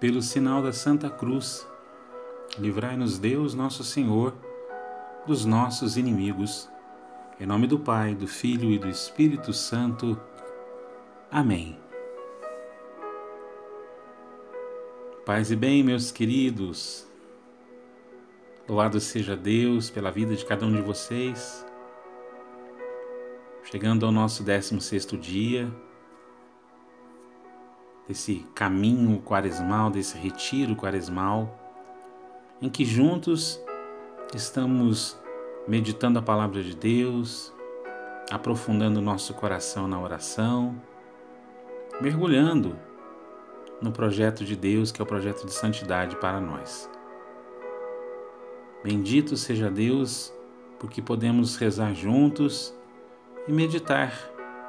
Pelo sinal da Santa Cruz, livrai-nos Deus, nosso Senhor, dos nossos inimigos. Em nome do Pai, do Filho e do Espírito Santo. Amém. Paz e bem, meus queridos. Louvado seja Deus pela vida de cada um de vocês. Chegando ao nosso 16º dia, desse caminho quaresmal, desse retiro quaresmal, em que juntos estamos meditando a palavra de Deus, aprofundando nosso coração na oração, mergulhando no projeto de Deus, que é o projeto de santidade para nós. Bendito seja Deus, porque podemos rezar juntos e meditar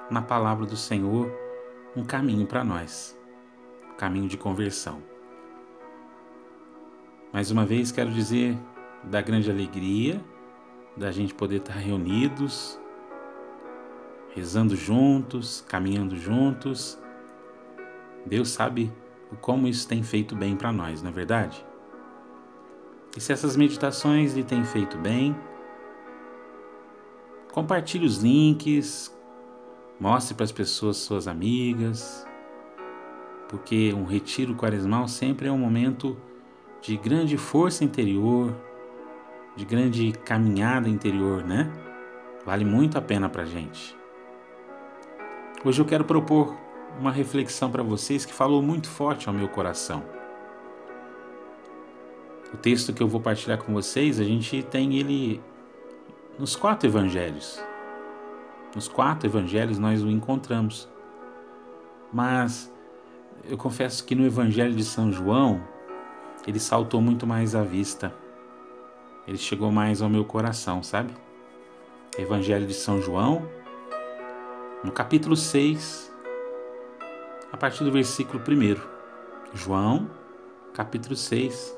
na palavra do Senhor, um caminho para nós caminho de conversão. Mais uma vez quero dizer da grande alegria da gente poder estar reunidos, rezando juntos, caminhando juntos. Deus sabe como isso tem feito bem para nós, não é verdade? E se essas meditações lhe têm feito bem, compartilhe os links, mostre para as pessoas, suas amigas, porque um retiro quaresmal sempre é um momento de grande força interior, de grande caminhada interior, né? Vale muito a pena para gente. Hoje eu quero propor uma reflexão para vocês que falou muito forte ao meu coração. O texto que eu vou partilhar com vocês, a gente tem ele nos quatro evangelhos. Nos quatro evangelhos nós o encontramos. Mas eu confesso que no Evangelho de São João, ele saltou muito mais à vista. Ele chegou mais ao meu coração, sabe? Evangelho de São João, no capítulo 6, a partir do versículo 1. João, capítulo 6,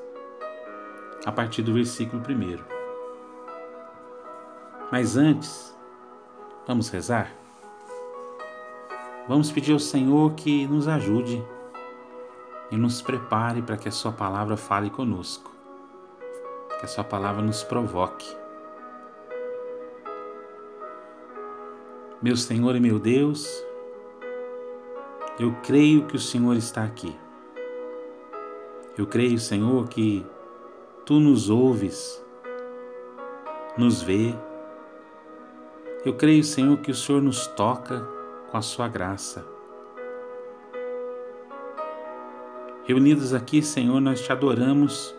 a partir do versículo 1. Mas antes, vamos rezar? Vamos pedir ao Senhor que nos ajude e nos prepare para que a Sua palavra fale conosco, que a Sua palavra nos provoque. Meu Senhor e meu Deus, eu creio que o Senhor está aqui. Eu creio, Senhor, que Tu nos ouves, nos vê. Eu creio, Senhor, que o Senhor nos toca com a sua graça. Reunidos aqui, Senhor, nós te adoramos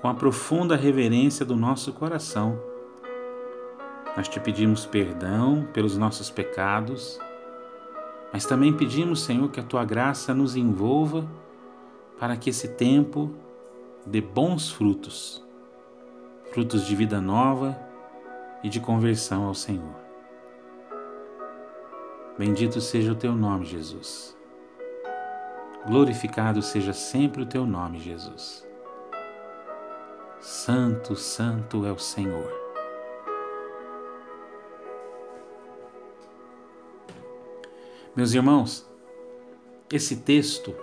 com a profunda reverência do nosso coração. Nós te pedimos perdão pelos nossos pecados, mas também pedimos, Senhor, que a tua graça nos envolva para que esse tempo dê bons frutos frutos de vida nova e de conversão ao Senhor. Bendito seja o teu nome, Jesus. Glorificado seja sempre o teu nome, Jesus. Santo, Santo é o Senhor. Meus irmãos, esse texto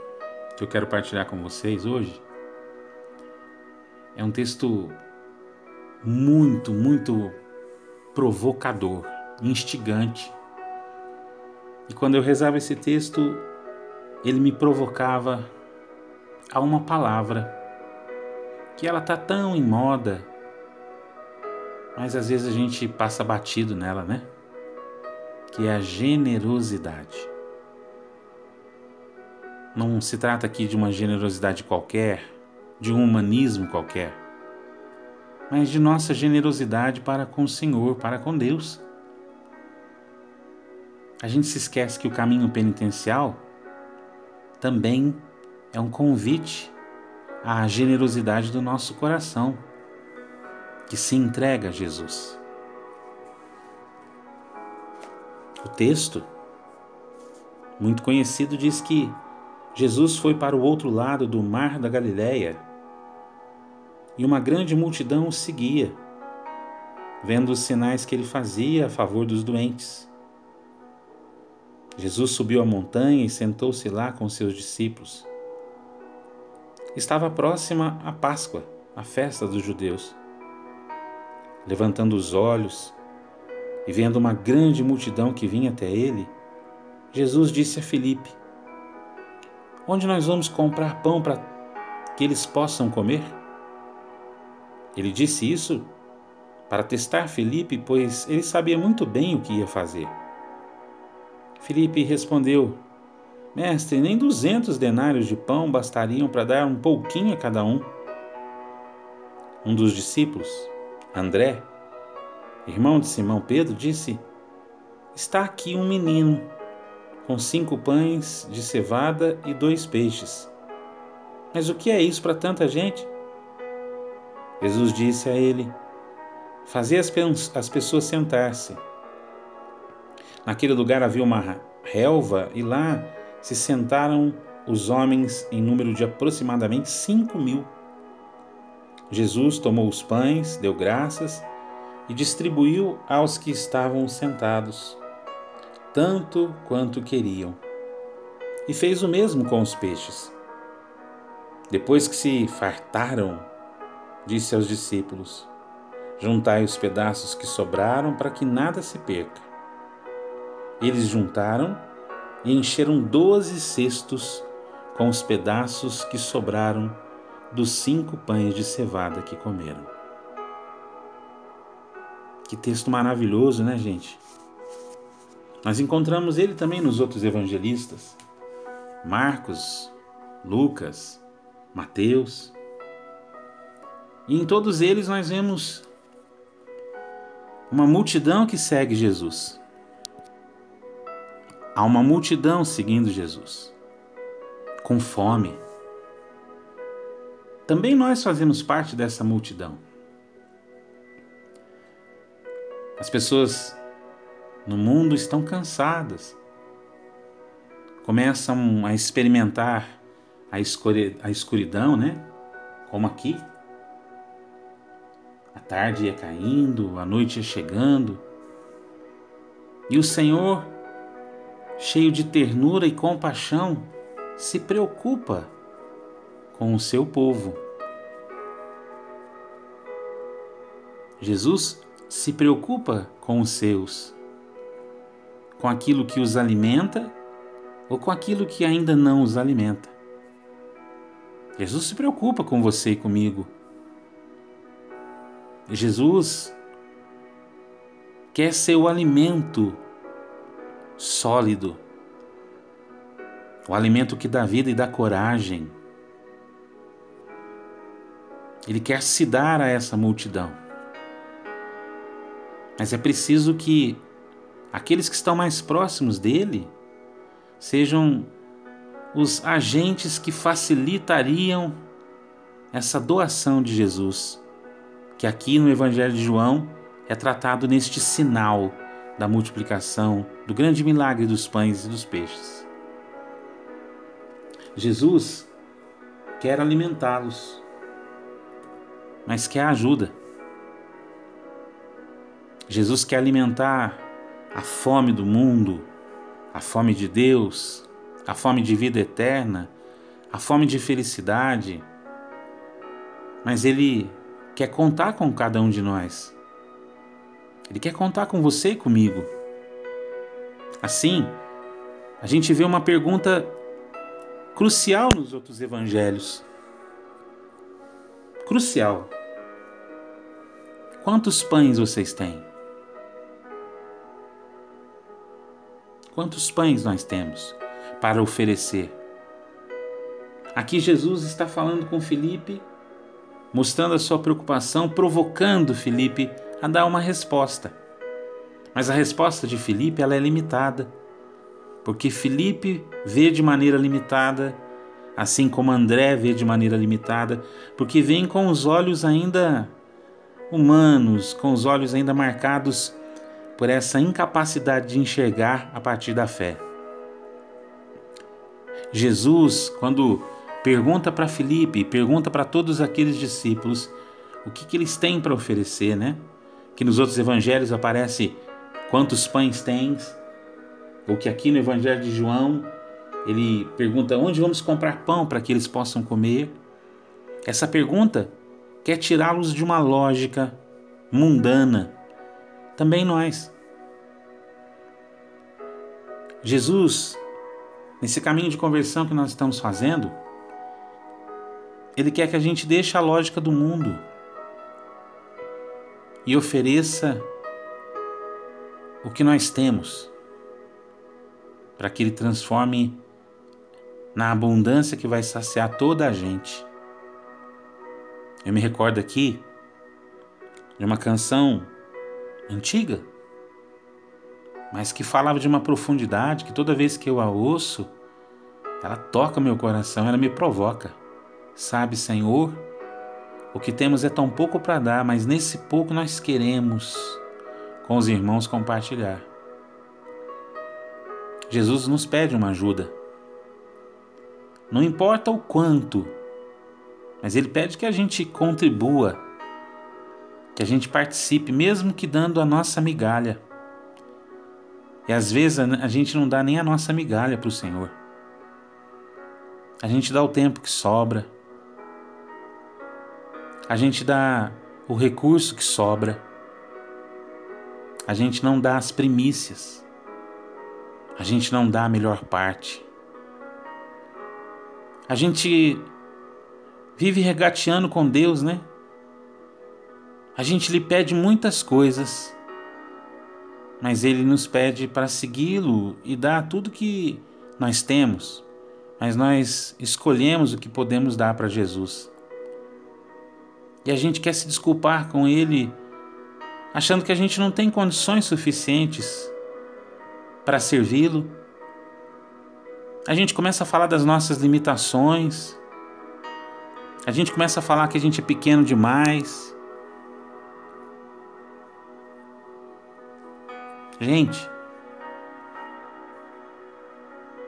que eu quero partilhar com vocês hoje é um texto muito, muito provocador, instigante e quando eu rezava esse texto, ele me provocava a uma palavra que ela tá tão em moda, mas às vezes a gente passa batido nela, né? Que é a generosidade. Não se trata aqui de uma generosidade qualquer, de um humanismo qualquer, mas de nossa generosidade para com o Senhor, para com Deus. A gente se esquece que o caminho penitencial também é um convite à generosidade do nosso coração, que se entrega a Jesus. O texto, muito conhecido, diz que Jesus foi para o outro lado do mar da Galiléia e uma grande multidão o seguia, vendo os sinais que ele fazia a favor dos doentes. Jesus subiu a montanha e sentou-se lá com seus discípulos. Estava próxima a Páscoa, a festa dos judeus. Levantando os olhos e vendo uma grande multidão que vinha até ele, Jesus disse a Filipe: Onde nós vamos comprar pão para que eles possam comer? Ele disse isso para testar Felipe, pois ele sabia muito bem o que ia fazer. Felipe respondeu: Mestre, nem duzentos denários de pão bastariam para dar um pouquinho a cada um. Um dos discípulos, André, irmão de Simão Pedro, disse: Está aqui um menino com cinco pães de cevada e dois peixes. Mas o que é isso para tanta gente? Jesus disse a ele: Fazia as pessoas sentar-se. Naquele lugar havia uma relva e lá se sentaram os homens em número de aproximadamente cinco mil. Jesus tomou os pães, deu graças e distribuiu aos que estavam sentados, tanto quanto queriam. E fez o mesmo com os peixes. Depois que se fartaram, disse aos discípulos: Juntai os pedaços que sobraram para que nada se perca. Eles juntaram e encheram doze cestos com os pedaços que sobraram dos cinco pães de cevada que comeram. Que texto maravilhoso, né, gente? Nós encontramos ele também nos outros evangelistas: Marcos, Lucas, Mateus. E em todos eles nós vemos uma multidão que segue Jesus. Há uma multidão seguindo Jesus, com fome. Também nós fazemos parte dessa multidão. As pessoas no mundo estão cansadas, começam a experimentar a escuridão, né? Como aqui a tarde ia caindo, a noite ia chegando. E o Senhor, cheio de ternura e compaixão, se preocupa com o seu povo. Jesus se preocupa com os seus, com aquilo que os alimenta ou com aquilo que ainda não os alimenta. Jesus se preocupa com você e comigo. Jesus quer ser o alimento sólido, o alimento que dá vida e dá coragem. Ele quer se dar a essa multidão. Mas é preciso que aqueles que estão mais próximos dele sejam os agentes que facilitariam essa doação de Jesus que aqui no Evangelho de João é tratado neste sinal da multiplicação, do grande milagre dos pães e dos peixes. Jesus quer alimentá-los, mas quer ajuda. Jesus quer alimentar a fome do mundo, a fome de Deus, a fome de vida eterna, a fome de felicidade, mas Ele quer contar com cada um de nós. Ele quer contar com você e comigo. Assim, a gente vê uma pergunta crucial nos outros evangelhos. Crucial. Quantos pães vocês têm? Quantos pães nós temos para oferecer? Aqui Jesus está falando com Felipe mostrando a sua preocupação, provocando Felipe a dar uma resposta. Mas a resposta de Felipe ela é limitada, porque Felipe vê de maneira limitada, assim como André vê de maneira limitada, porque vem com os olhos ainda humanos, com os olhos ainda marcados por essa incapacidade de enxergar a partir da fé. Jesus, quando pergunta para Filipe, pergunta para todos aqueles discípulos o que, que eles têm para oferecer, né? Que nos outros evangelhos aparece quantos pães tens, ou que aqui no evangelho de João ele pergunta onde vamos comprar pão para que eles possam comer. Essa pergunta quer tirá-los de uma lógica mundana. Também nós. Jesus, nesse caminho de conversão que nós estamos fazendo, ele quer que a gente deixe a lógica do mundo e ofereça o que nós temos, para que Ele transforme na abundância que vai saciar toda a gente. Eu me recordo aqui de uma canção antiga, mas que falava de uma profundidade que toda vez que eu a ouço, ela toca meu coração, ela me provoca. Sabe, Senhor, o que temos é tão pouco para dar, mas nesse pouco nós queremos com os irmãos compartilhar. Jesus nos pede uma ajuda. Não importa o quanto, mas Ele pede que a gente contribua, que a gente participe, mesmo que dando a nossa migalha. E às vezes a gente não dá nem a nossa migalha para o Senhor. A gente dá o tempo que sobra, a gente dá o recurso que sobra, a gente não dá as primícias, a gente não dá a melhor parte. A gente vive regateando com Deus, né? A gente lhe pede muitas coisas, mas Ele nos pede para segui-lo e dar tudo que nós temos, mas nós escolhemos o que podemos dar para Jesus. E a gente quer se desculpar com Ele, achando que a gente não tem condições suficientes para servi-lo. A gente começa a falar das nossas limitações. A gente começa a falar que a gente é pequeno demais. Gente,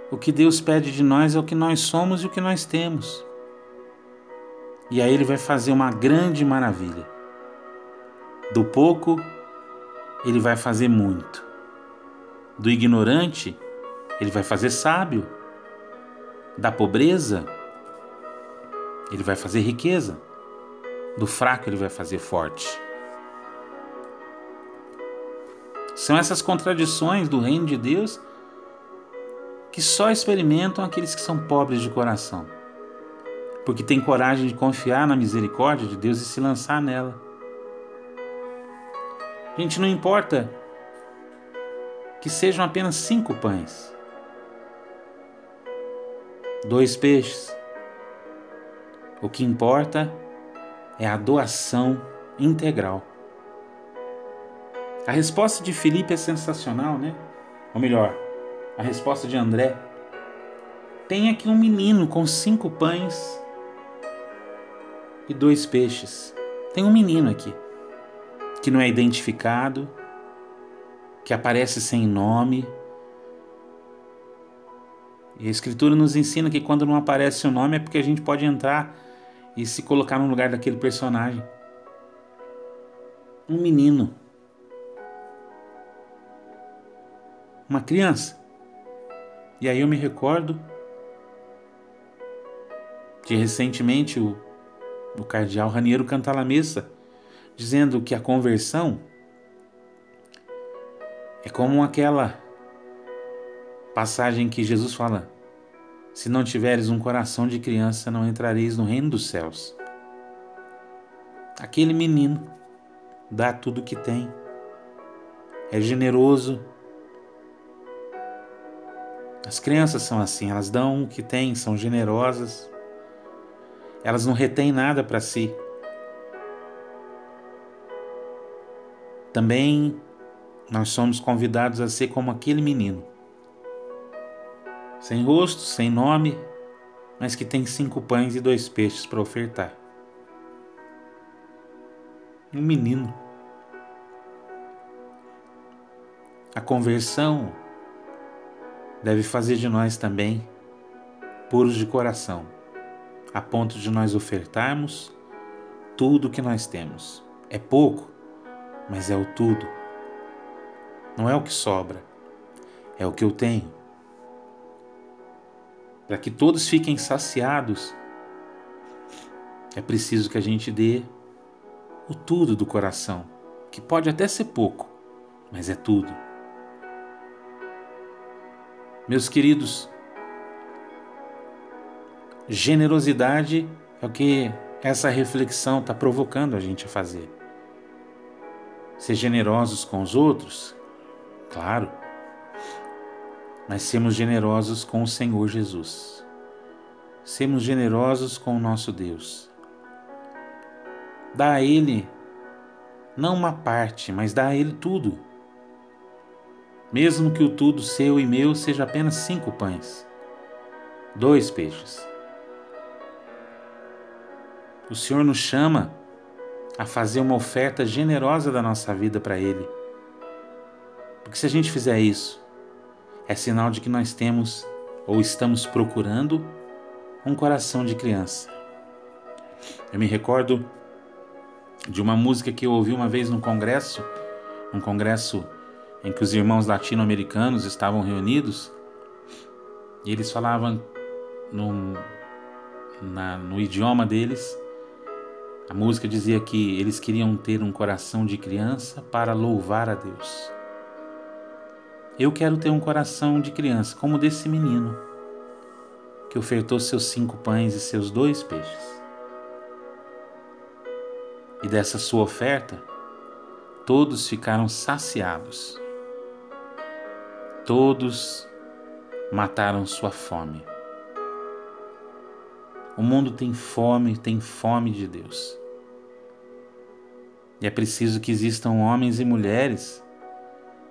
o que Deus pede de nós é o que nós somos e o que nós temos. E aí ele vai fazer uma grande maravilha. Do pouco, ele vai fazer muito. Do ignorante, ele vai fazer sábio. Da pobreza, ele vai fazer riqueza. Do fraco, ele vai fazer forte. São essas contradições do reino de Deus que só experimentam aqueles que são pobres de coração porque tem coragem de confiar na misericórdia de Deus e se lançar nela. Gente, não importa que sejam apenas cinco pães, dois peixes. O que importa é a doação integral. A resposta de Felipe é sensacional, né? Ou melhor, a resposta de André. Tem aqui um menino com cinco pães e dois peixes. Tem um menino aqui que não é identificado, que aparece sem nome. E a Escritura nos ensina que quando não aparece o nome é porque a gente pode entrar e se colocar no lugar daquele personagem. Um menino. Uma criança. E aí eu me recordo de recentemente o o cardeal Raniero Cantalamessa, dizendo que a conversão é como aquela passagem que Jesus fala: Se não tiveres um coração de criança, não entrareis no reino dos céus. Aquele menino dá tudo o que tem, é generoso. As crianças são assim, elas dão o que têm, são generosas elas não retêm nada para si. Também nós somos convidados a ser como aquele menino, sem rosto, sem nome, mas que tem cinco pães e dois peixes para ofertar. Um menino. A conversão deve fazer de nós também puros de coração, a ponto de nós ofertarmos tudo o que nós temos. É pouco, mas é o tudo. Não é o que sobra, é o que eu tenho. Para que todos fiquem saciados, é preciso que a gente dê o tudo do coração, que pode até ser pouco, mas é tudo. Meus queridos, generosidade é o que essa reflexão está provocando a gente a fazer. Ser generosos com os outros, claro, mas sermos generosos com o Senhor Jesus. Sermos generosos com o nosso Deus. Dá a Ele não uma parte, mas dá a Ele tudo. Mesmo que o tudo seu e meu seja apenas cinco pães, dois peixes. O Senhor nos chama a fazer uma oferta generosa da nossa vida para Ele. Porque se a gente fizer isso, é sinal de que nós temos ou estamos procurando um coração de criança. Eu me recordo de uma música que eu ouvi uma vez num congresso, um congresso em que os irmãos latino-americanos estavam reunidos, e eles falavam na, no idioma deles. A música dizia que eles queriam ter um coração de criança para louvar a Deus. Eu quero ter um coração de criança, como desse menino, que ofertou seus cinco pães e seus dois peixes. E dessa sua oferta, todos ficaram saciados. Todos mataram sua fome. O mundo tem fome, tem fome de Deus. E é preciso que existam homens e mulheres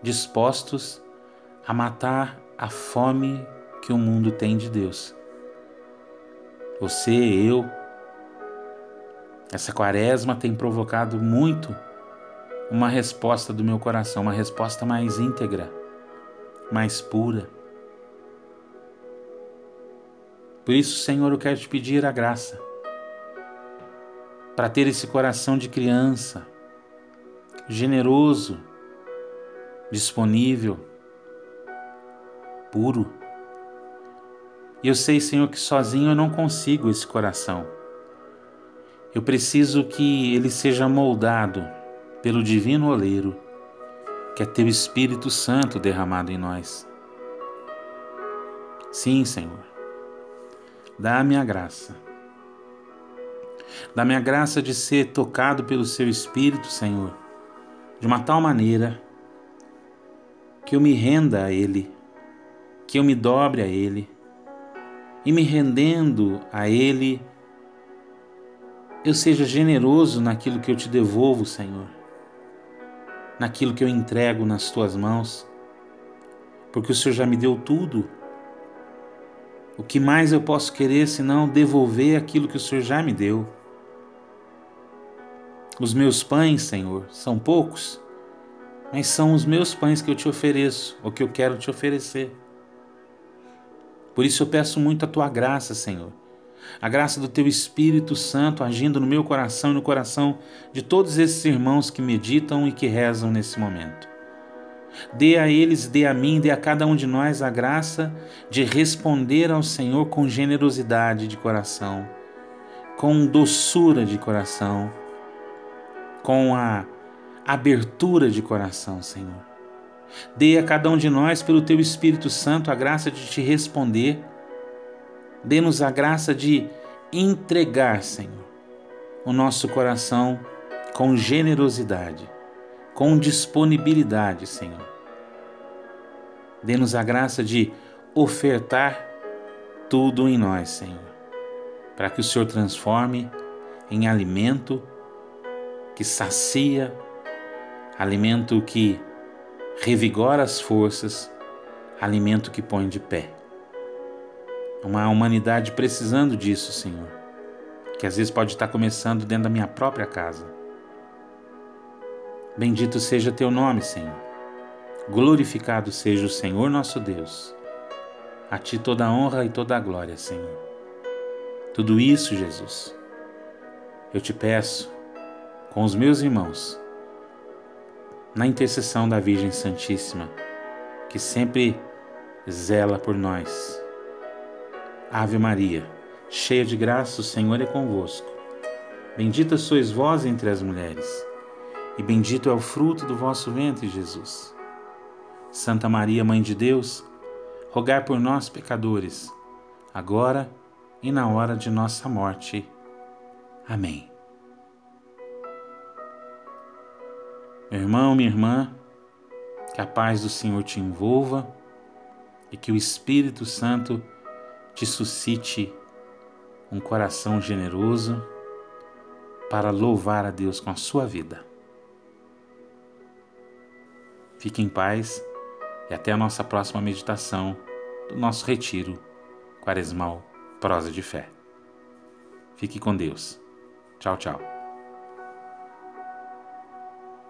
dispostos a matar a fome que o mundo tem de Deus. Você, eu, essa quaresma tem provocado muito uma resposta do meu coração, uma resposta mais íntegra, mais pura. Por isso, Senhor, eu quero te pedir a graça para ter esse coração de criança, generoso, disponível puro. E eu sei, Senhor, que sozinho eu não consigo esse coração. Eu preciso que ele seja moldado pelo divino oleiro, que é teu Espírito Santo derramado em nós. Sim, Senhor. Dá-me a graça. Dá-me a graça de ser tocado pelo seu Espírito, Senhor, de uma tal maneira que eu me renda a Ele que eu me dobre a Ele e me rendendo a Ele, eu seja generoso naquilo que eu te devolvo, Senhor, naquilo que eu entrego nas tuas mãos, porque o Senhor já me deu tudo. O que mais eu posso querer senão devolver aquilo que o Senhor já me deu? Os meus pães, Senhor, são poucos, mas são os meus pães que eu te ofereço, ou que eu quero te oferecer. Por isso eu peço muito a tua graça, Senhor. A graça do teu Espírito Santo agindo no meu coração e no coração de todos esses irmãos que meditam e que rezam nesse momento. Dê a eles, dê a mim, dê a cada um de nós a graça de responder ao Senhor com generosidade de coração, com doçura de coração, com a abertura de coração, Senhor. Dê a cada um de nós, pelo teu Espírito Santo, a graça de te responder. Dê-nos a graça de entregar, Senhor, o nosso coração com generosidade, com disponibilidade, Senhor. Dê-nos a graça de ofertar tudo em nós, Senhor, para que o Senhor transforme em alimento que sacia, alimento que revigora as forças, alimento que põe de pé. Uma humanidade precisando disso, Senhor, que às vezes pode estar começando dentro da minha própria casa. Bendito seja teu nome, Senhor. Glorificado seja o Senhor nosso Deus. A Ti toda a honra e toda a glória, Senhor. Tudo isso, Jesus, eu te peço com os meus irmãos, na intercessão da Virgem Santíssima, que sempre zela por nós. Ave Maria, cheia de graça, o Senhor é convosco. Bendita sois vós entre as mulheres, e bendito é o fruto do vosso ventre, Jesus. Santa Maria, Mãe de Deus, rogai por nós, pecadores, agora e na hora de nossa morte. Amém. Meu irmão, minha irmã, que a paz do Senhor te envolva e que o Espírito Santo te suscite um coração generoso para louvar a Deus com a sua vida. Fique em paz e até a nossa próxima meditação do nosso retiro quaresmal Prosa de Fé. Fique com Deus. Tchau, tchau.